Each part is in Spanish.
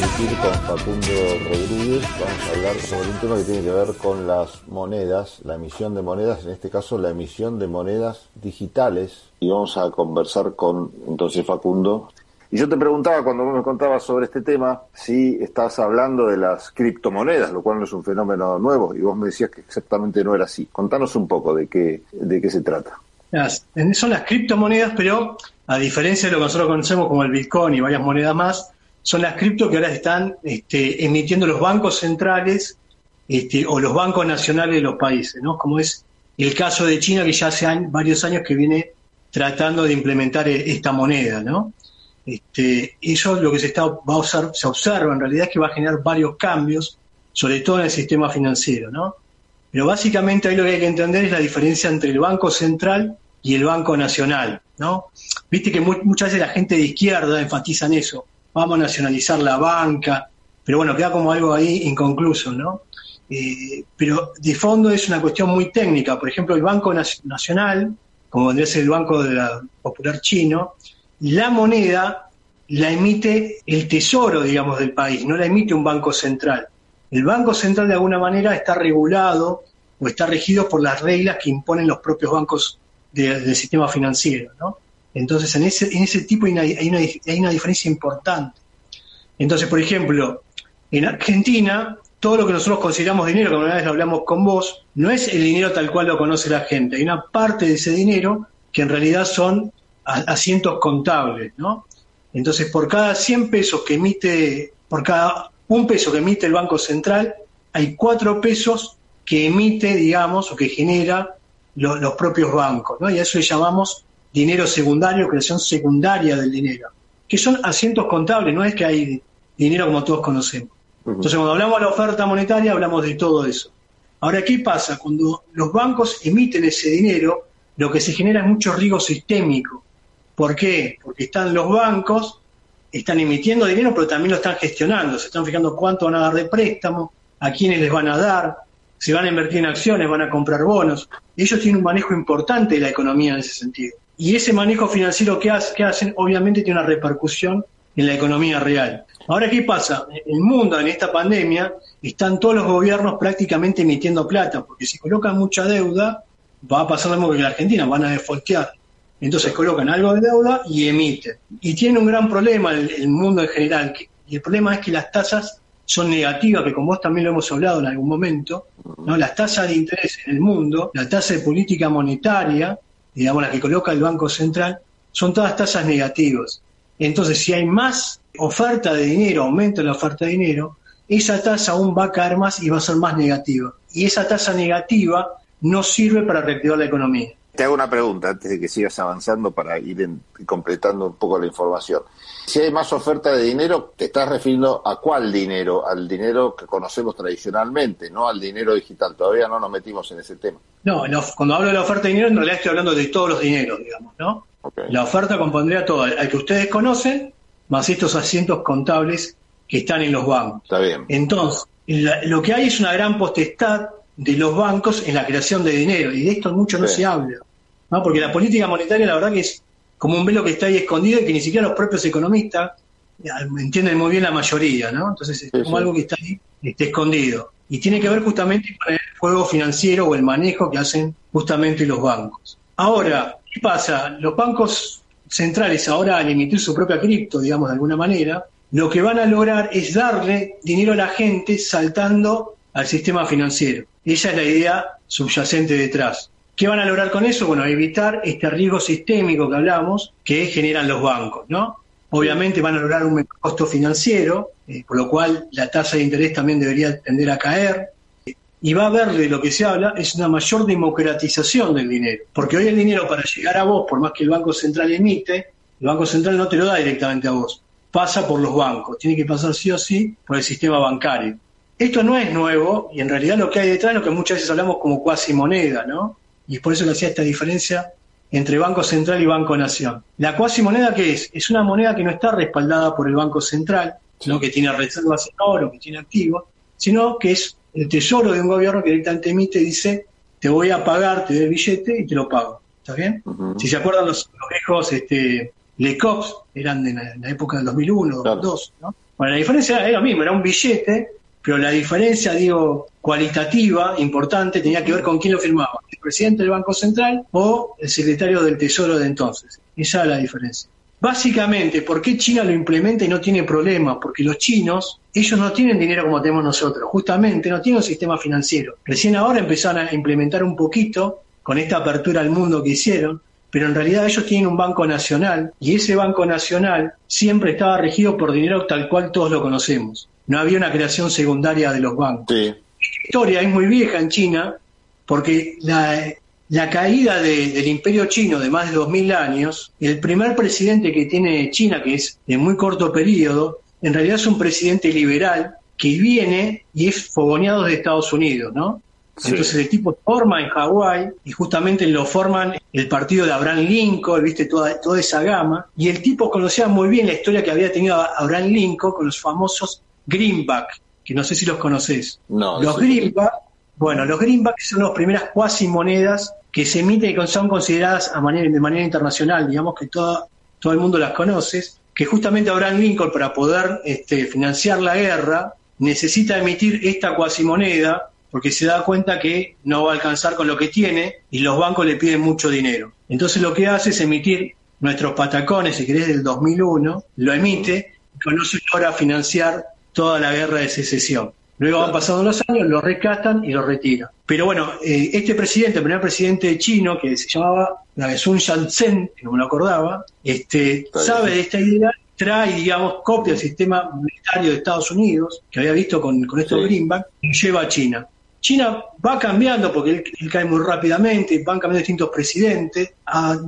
vamos a transmitir con Facundo Rodríguez, vamos a hablar sobre un tema que tiene que ver con las monedas, la emisión de monedas, en este caso la emisión de monedas digitales, y vamos a conversar con entonces Facundo. Y yo te preguntaba cuando vos me contabas sobre este tema si estás hablando de las criptomonedas, lo cual no es un fenómeno nuevo, y vos me decías que exactamente no era así. Contanos un poco de qué, de qué se trata. son las criptomonedas, pero a diferencia de lo que nosotros conocemos como el Bitcoin y varias monedas más, son las cripto que ahora están este, emitiendo los bancos centrales este, o los bancos nacionales de los países, ¿no? Como es el caso de China, que ya hace varios años que viene tratando de implementar e, esta moneda, ¿no? Este, eso lo que se, está, va a se observa en realidad es que va a generar varios cambios, sobre todo en el sistema financiero, ¿no? Pero básicamente ahí lo que hay que entender es la diferencia entre el Banco Central y el Banco Nacional, ¿no? Viste que muchas veces la gente de izquierda enfatiza en eso, vamos a nacionalizar la banca, pero bueno, queda como algo ahí inconcluso, ¿no? Eh, pero de fondo es una cuestión muy técnica. Por ejemplo, el Banco Nacional, como vendría a ser el Banco de la Popular Chino, la moneda la emite el tesoro, digamos, del país, no la emite un banco central. El Banco Central de alguna manera está regulado o está regido por las reglas que imponen los propios bancos del sistema financiero. ¿no? Entonces, en ese, en ese tipo hay una, hay, una, diferencia importante. Entonces, por ejemplo, en Argentina, todo lo que nosotros consideramos dinero, como una vez lo hablamos con vos, no es el dinero tal cual lo conoce la gente. Hay una parte de ese dinero que en realidad son asientos contables, ¿no? Entonces, por cada 100 pesos que emite, por cada un peso que emite el Banco Central, hay cuatro pesos que emite, digamos, o que genera los propios bancos, ¿no? Y a eso le llamamos dinero secundario, creación secundaria del dinero, que son asientos contables, no es que hay dinero como todos conocemos. Entonces, cuando hablamos de la oferta monetaria, hablamos de todo eso. Ahora, ¿qué pasa? Cuando los bancos emiten ese dinero, lo que se genera es mucho riesgo sistémico. ¿Por qué? Porque están los bancos, están emitiendo dinero, pero también lo están gestionando. Se están fijando cuánto van a dar de préstamo, a quiénes les van a dar, si van a invertir en acciones, van a comprar bonos. Ellos tienen un manejo importante de la economía en ese sentido. Y ese manejo financiero que, hacen, obviamente, tiene una repercusión en la economía real. Ahora, ¿qué pasa? En el mundo, en esta pandemia, están todos los gobiernos prácticamente emitiendo plata, porque si colocan mucha deuda, va a pasar lo mismo que en la Argentina, van a defaultear. Entonces colocan algo de deuda y emiten. Y tiene un gran problema el, el mundo en general, y el problema es que las tasas son negativas, que con vos también lo hemos hablado en algún momento, ¿no? las tasas de interés en el mundo, la tasa de política monetaria, digamos la que coloca el Banco Central, son todas tasas negativas. Entonces, si hay más oferta de dinero, aumento la oferta de dinero, esa tasa aún va a caer más y va a ser más negativa. Y esa tasa negativa no sirve para reactivar la economía. Te hago una pregunta antes de que sigas avanzando para ir completando un poco la información. Si hay más oferta de dinero, te estás refiriendo a cuál dinero, al dinero que conocemos tradicionalmente, no al dinero digital. Todavía no nos metimos en ese tema. No, cuando hablo de la oferta de dinero, en realidad estoy hablando de todos los dineros, digamos, ¿no? La oferta compondría todo, al que ustedes conocen, más estos asientos contables que están en los bancos. Está bien. Entonces, lo que hay es una gran potestad de los bancos en la creación de dinero, y de esto mucho no se habla, ¿no? Porque la política monetaria, la verdad que es como un velo que está ahí escondido y que ni siquiera los propios economistas eh, entienden muy bien la mayoría, ¿no? Entonces es como algo que está ahí está escondido. Y tiene que ver justamente con el juego financiero o el manejo que hacen justamente los bancos. Ahora, ¿qué pasa? Los bancos centrales ahora al emitir su propia cripto, digamos de alguna manera, lo que van a lograr es darle dinero a la gente saltando al sistema financiero. Esa es la idea subyacente detrás. ¿Qué van a lograr con eso? Bueno, evitar este riesgo sistémico que hablamos que generan los bancos, ¿no? Obviamente van a lograr un costo financiero, eh, por lo cual la tasa de interés también debería tender a caer. Y va a haber de lo que se habla, es una mayor democratización del dinero. Porque hoy el dinero para llegar a vos, por más que el Banco Central emite, el Banco Central no te lo da directamente a vos, pasa por los bancos, tiene que pasar sí o sí por el sistema bancario. Esto no es nuevo y en realidad lo que hay detrás es lo que muchas veces hablamos como cuasi moneda, ¿no? y es por eso que hacía esta diferencia entre Banco Central y Banco Nación. La cuasi moneda, ¿qué es? Es una moneda que no está respaldada por el Banco Central, sino que tiene reservas en oro, que tiene activos, sino que es el tesoro de un gobierno que directamente emite y dice, te voy a pagar, te doy el billete y te lo pago. ¿Está bien? Si se acuerdan los, viejos este, Le Cops, eran de la, época del 2001, 2002, ¿no? Bueno, la diferencia era lo mismo, era un billete, pero la diferencia, digo, cualitativa, importante, tenía que ver con quién lo firmaba, el presidente del Banco Central o el secretario del Tesoro de entonces. Esa es la diferencia. Básicamente, ¿por qué China lo implementa y no tiene problemas? Porque los chinos, ellos no tienen dinero como tenemos nosotros, justamente no tienen un sistema financiero. Recién ahora empezaron a implementar un poquito con esta apertura al mundo que hicieron, pero en realidad ellos tienen un banco nacional y ese banco nacional siempre estaba regido por dinero tal cual todos lo conocemos. No había una creación secundaria de los bancos. Sí. Esta historia es muy vieja en China porque la, la caída del imperio chino de más de 2.000 años, el primer presidente que tiene China, que es de muy corto periodo, en realidad es un presidente liberal que viene y es fogoneado de Estados Unidos, ¿no? Entonces el tipo forma en Hawái y justamente lo forman el partido de Abraham Lincoln, viste toda, toda esa gama, y el tipo conocía muy bien la historia que había tenido Abraham Lincoln con los famosos greenback, que no sé si los conoces. No, los greenback, bueno, los greenbacks son las primeras cuasi monedas que se emiten y que son consideradas a manera, de manera internacional, digamos que todo, todo el mundo las conoce, que justamente Abraham Lincoln para poder este, financiar la guerra necesita emitir esta cuasimoneda porque se da cuenta que no va a alcanzar con lo que tiene y los bancos le piden mucho dinero. Entonces lo que hace es emitir nuestros patacones, si querés, del 2001, lo emite y con eso logra financiar toda la guerra de secesión. Luego van pasando los años, lo rescatan y lo retiran. Pero bueno, eh, este presidente, el primer presidente chino, que se llamaba Sun Yat-sen, que no me lo acordaba, este, sabe de esta idea, trae, digamos, copia del sistema monetario de Estados Unidos, que había visto con, con estos greenback, y lleva a China. China va cambiando porque él, cae muy rápidamente, van cambiando distintos presidentes,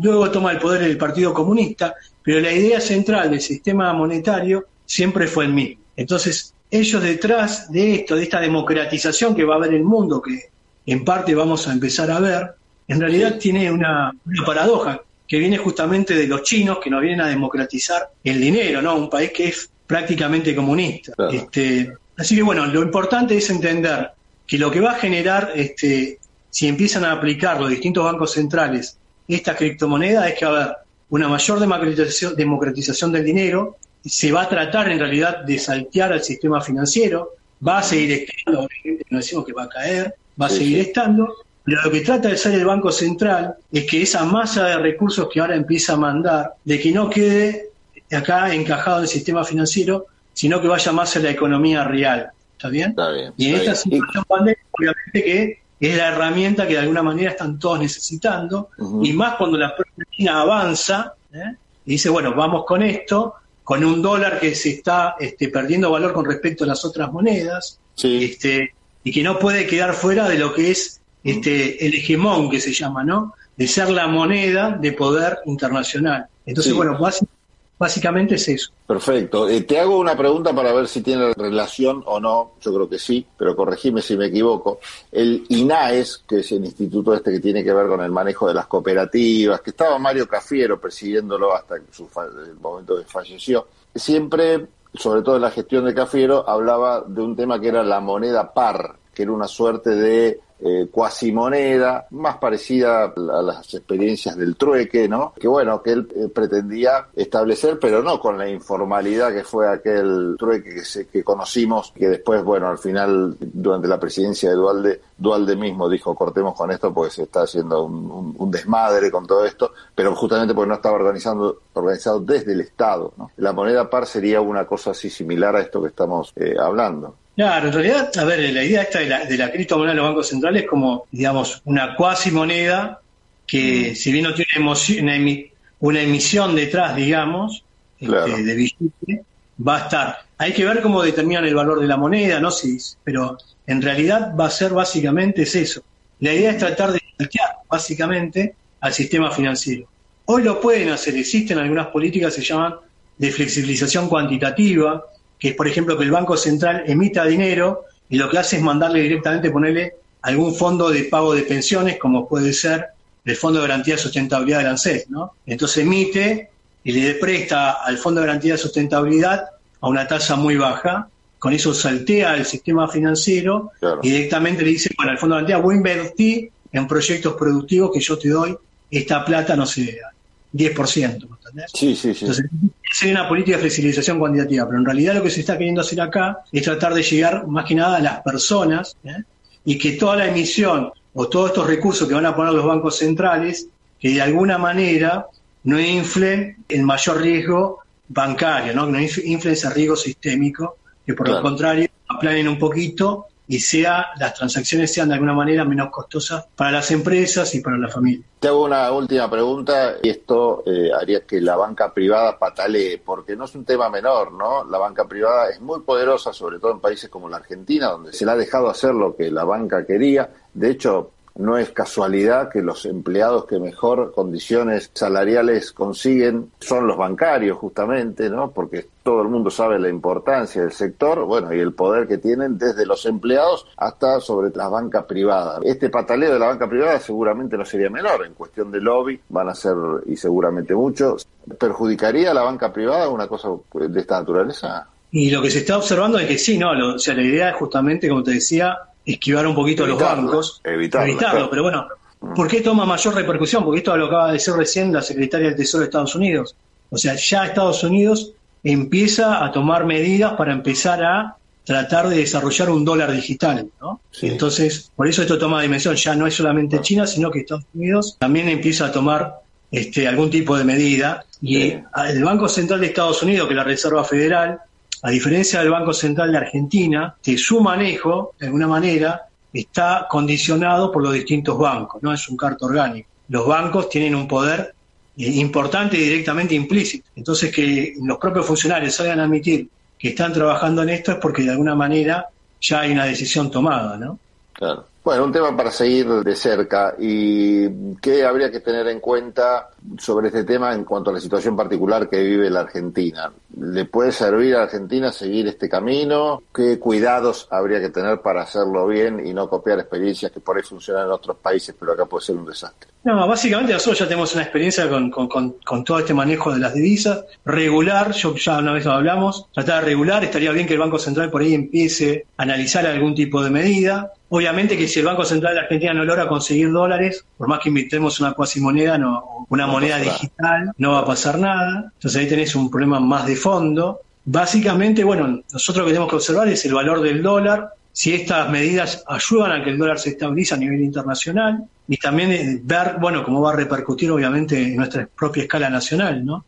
luego toma el poder el Partido Comunista, pero la idea central del sistema monetario siempre fue el mismo. Entonces, ellos detrás de esto, de esta democratización que va a haber el mundo, que en parte vamos a empezar a ver, en realidad tiene una, paradoja que viene justamente de los chinos que nos vienen a democratizar el dinero, ¿no? Un país que es prácticamente comunista. Este, así que bueno, lo importante es entender que lo que va a generar, este, si empiezan a aplicar los distintos bancos centrales esta criptomoneda, es que va a haber una mayor democratización, democratización del dinero, se va a tratar en realidad de saltear al sistema financiero, va a seguir estando, no decimos que va a caer, va a seguir estando, pero lo que trata de ser el Banco Central es que esa masa de recursos que ahora empieza a mandar, de que no quede acá encajado en el sistema financiero, sino que vaya más a la economía real. ¿Está bien? Está bien y en esta situación pandémica, obviamente que es la herramienta que de alguna manera están todos necesitando, y más cuando la China avanza, ¿eh? y dice, bueno, vamos con esto, con un dólar que se está este, perdiendo valor con respecto a las otras monedas, este, y que no puede quedar fuera de lo que es este, el hegemón que se llama, ¿no? De ser la moneda de poder internacional. Entonces, bueno, básicamente es eso. Perfecto. Eh, te hago una pregunta para ver si tiene relación o no. Yo creo que sí, pero corregime si me equivoco. El INAES, que es el instituto este que tiene que ver con el manejo de las cooperativas, que estaba Mario Cafiero presidiéndolo hasta su el momento que falleció, siempre, sobre todo en la gestión de Cafiero, hablaba de un tema que era la moneda par, que era una suerte de eh, cuasimoneda, más parecida a las experiencias del trueque, ¿no? Que bueno, que él eh, pretendía establecer, pero no con la informalidad que fue aquel trueque que, se, que conocimos, que después, bueno, al final, durante la presidencia de Dualde, Dualde mismo dijo, cortemos con esto porque se está haciendo un, desmadre con todo esto, pero justamente porque no estaba organizando, organizado desde el Estado, ¿no? La moneda par sería una cosa así similar a esto que estamos eh, hablando. Claro, en realidad, a ver, la idea esta de la, de la criptomoneda de los bancos centrales es como, digamos, una cuasi moneda que, mm. si bien no tiene una, una, emisión detrás, digamos, este, de billete, va a estar. Hay que ver cómo determinan el valor de la moneda, ¿no? Sí, pero en realidad va a ser básicamente es eso. La idea es tratar de saltear, básicamente, al sistema financiero. Hoy lo pueden hacer, existen algunas políticas que se llaman de flexibilización cuantitativa, que es, por ejemplo, que el Banco Central emita dinero y lo que hace es mandarle directamente, ponerle algún fondo de pago de pensiones, como puede ser el Fondo de Garantía de Sustentabilidad del ANSES, ¿no? Entonces emite y le presta al Fondo de Garantía de Sustentabilidad a una tasa muy baja, con eso saltea el sistema financiero y directamente le dice, bueno, al Fondo de Garantía voy a invertir en proyectos productivos que yo te doy, esta plata no se da. 10%. Sí, sí, sí. Entonces, sería una política de flexibilización cuantitativa, pero en realidad lo que se está queriendo hacer acá es tratar de llegar más que nada a las personas ¿eh? y que toda la emisión o todos estos recursos que van a poner los bancos centrales, que de alguna manera no inflen el mayor riesgo bancario, ¿no? que no inflen ese riesgo sistémico, que por lo contrario aplanen un poquito y sea las transacciones sean de alguna manera menos costosas para las empresas y para la familia. Te hago una última pregunta y esto eh, haría que la banca privada patalee, porque no es un tema menor, ¿no? La banca privada es muy poderosa, sobre todo en países como la Argentina, donde se le ha dejado hacer lo que la banca quería. De hecho, no es casualidad que los empleados que mejor condiciones salariales consiguen son los bancarios, justamente, ¿no? Porque todo el mundo sabe la importancia del sector, bueno, y el poder que tienen desde los empleados hasta sobre la banca privada. Este pataleo de la banca privada seguramente no sería menor, en cuestión de lobby van a ser, y seguramente mucho. ¿Perjudicaría a la banca privada una cosa de esta naturaleza? Y lo que se está observando es que sí, ¿no? o sea, la idea es justamente, como te decía, esquivar un poquito a los bancos, evitarlo, pero bueno. ¿por qué toma mayor repercusión? Porque esto lo acaba de decir recién la secretaria del Tesoro de Estados Unidos. O sea, ya Estados Unidos empieza a tomar medidas para empezar a tratar de desarrollar un dólar digital, ¿no? Entonces, por eso esto toma dimensión, ya no es solamente China, sino que Estados Unidos también empieza a tomar este, algún tipo de medida. Y el Banco Central de Estados Unidos, que es la Reserva Federal, a diferencia del Banco Central de Argentina, que su manejo, de alguna manera, está condicionado por los distintos bancos, no es un carto orgánico. Los bancos tienen un poder eh, importante y directamente implícito. Entonces, que los propios funcionarios salgan a admitir que están trabajando en esto es porque de alguna manera ya hay una decisión tomada, ¿no? Claro. Bueno, un tema para seguir de cerca y qué habría que tener en cuenta sobre este tema en cuanto a la situación particular que vive la Argentina. ¿Le puede servir a Argentina seguir este camino? ¿Qué cuidados habría que tener para hacerlo bien y no copiar experiencias que por ahí funcionan en otros países, pero acá puede ser un desastre? No, básicamente nosotros ya tenemos una experiencia con, con, todo este manejo de las divisas. Regular, yo ya una vez lo hablamos, tratar de regular, estaría bien que el Banco Central por ahí empiece a analizar algún tipo de medida. Obviamente que si el Banco Central de Argentina no logra conseguir dólares, por más que invitemos una cuasimoneda, no, una moneda digital, no va a pasar nada. Entonces ahí tenés un problema más de fondo. Básicamente, bueno, nosotros lo que tenemos que observar es el valor del dólar, si estas medidas ayudan a que el dólar se estabilice a nivel internacional y también ver, bueno, cómo va a repercutir obviamente en nuestra propia escala nacional, ¿no?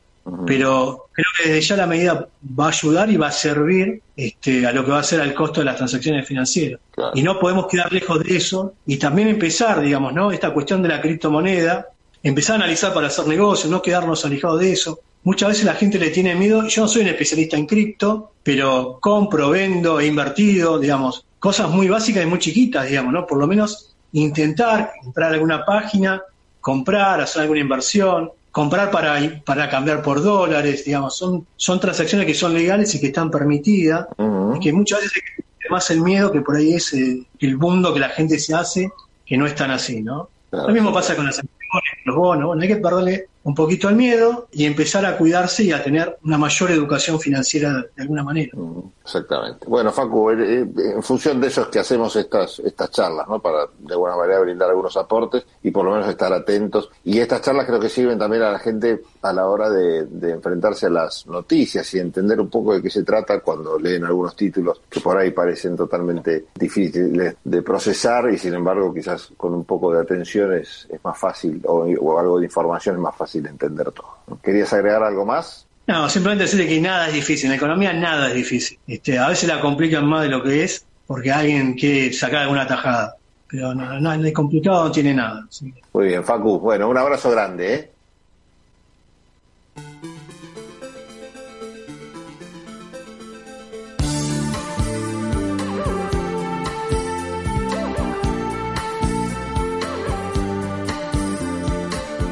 Pero creo que desde ya la medida va a ayudar y va a servir este, a lo que va a ser al costo de las transacciones financieras. Y no podemos quedar lejos de eso y también empezar, digamos, ¿no? Esta cuestión de la criptomoneda, empezar a analizar para hacer negocios, no quedarnos alejados de eso. Muchas veces la gente le tiene miedo, yo no soy un especialista en cripto, pero compro, vendo, he invertido, digamos, cosas muy básicas y muy chiquitas, digamos, ¿no? Por lo menos intentar a alguna página, comprar, hacer alguna inversión, comprar para, para cambiar por dólares, digamos, son, son transacciones que son legales y que están permitidas, y que muchas veces es más el miedo que por ahí es eh, el mundo que la gente se hace, que no es tan así, ¿no? Lo mismo pasa con las acciones, los bonos, bueno, hay que perderle un poquito el miedo y empezar a cuidarse y a tener una mayor educación financiera de alguna manera. Exactamente. Bueno, Facu, en función de eso es que hacemos estas, estas charlas, ¿no? Para de alguna manera brindar algunos aportes y por lo menos estar atentos. Y estas charlas creo que sirven también a la gente a la hora de, enfrentarse a las noticias y entender un poco de qué se trata cuando leen algunos títulos que por ahí parecen totalmente difíciles de procesar y sin embargo quizás con un poco de atención es, es más fácil o algo de información es más fácil de entender todo. ¿Querías agregar algo más? No, simplemente decirle que nada es difícil. En la economía nada es difícil. Este, a veces la complican más de lo que es porque alguien quiere sacar alguna tajada. Pero no, no, complicado no tiene nada. Muy bien, Facu. Bueno, un abrazo grande. ¿eh?